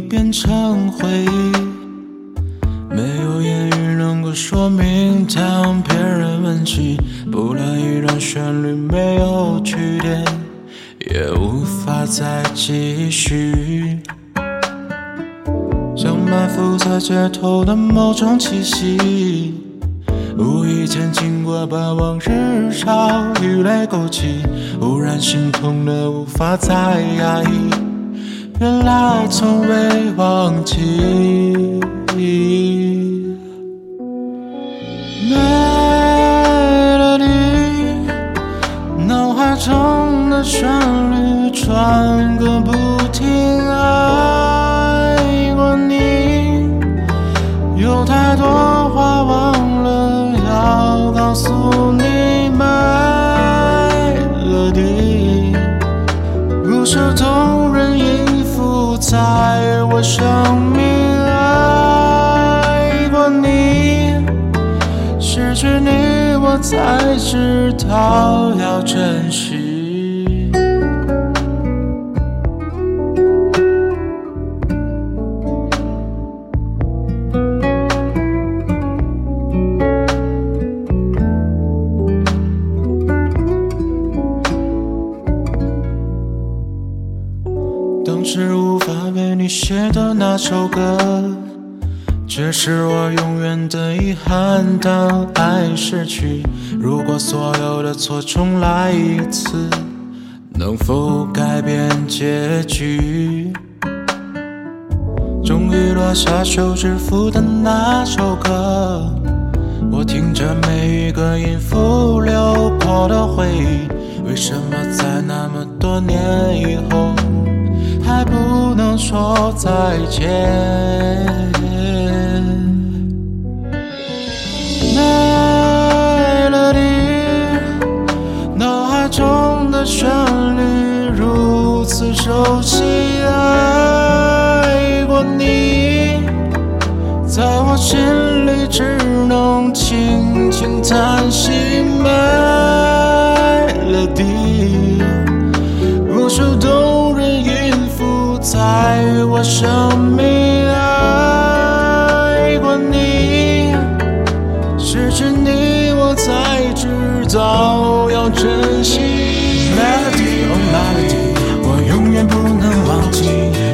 变成回忆。没有言语能够说明，当别人问起，不论一段旋律没有句点，也无法再继续。像埋伏在街头的某种气息，无意间经过，把往日潮与泪勾起，忽然心痛的无法再压抑，原来从未忘记。Melody，脑海中的旋律转个不停。爱过你，有太多话忘了要告诉你。Melody，如此动人音符我生命爱过你。失去你，我才知道要珍惜。无法为你写的那首歌。却是我永远的遗憾。当爱逝去，如果所有的错重来一次，能否改变结局？终于落下休止符的那首歌，我听着每一个音符流过的回忆。为什么在那么多年以后，还不能说再见？Melody，脑海中的旋律如此熟悉，爱过你，在我心里只能轻轻叹息。Melody，我生命。爱过你，失去你，我才知道要珍惜。Melody oh melody，我永远不能忘记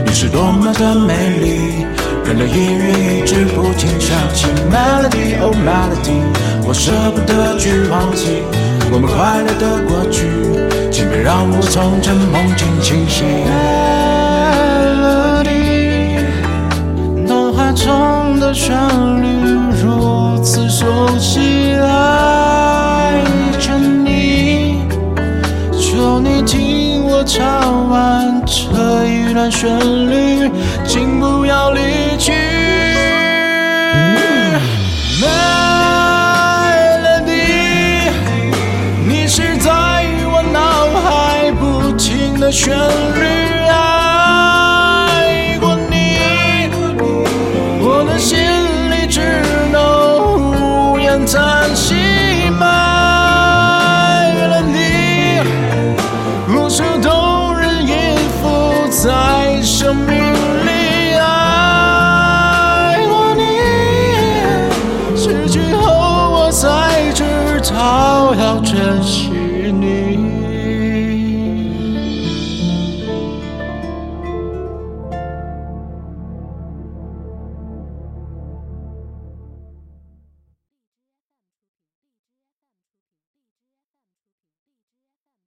你是多么的美丽，任的音乐一直不停响起。Melody oh melody，我舍不得去忘记我们快乐的过去，请别让我从这梦境清醒。旋律如此熟悉，爱着你，求你听我唱完这一段旋律。请不要离去 bless.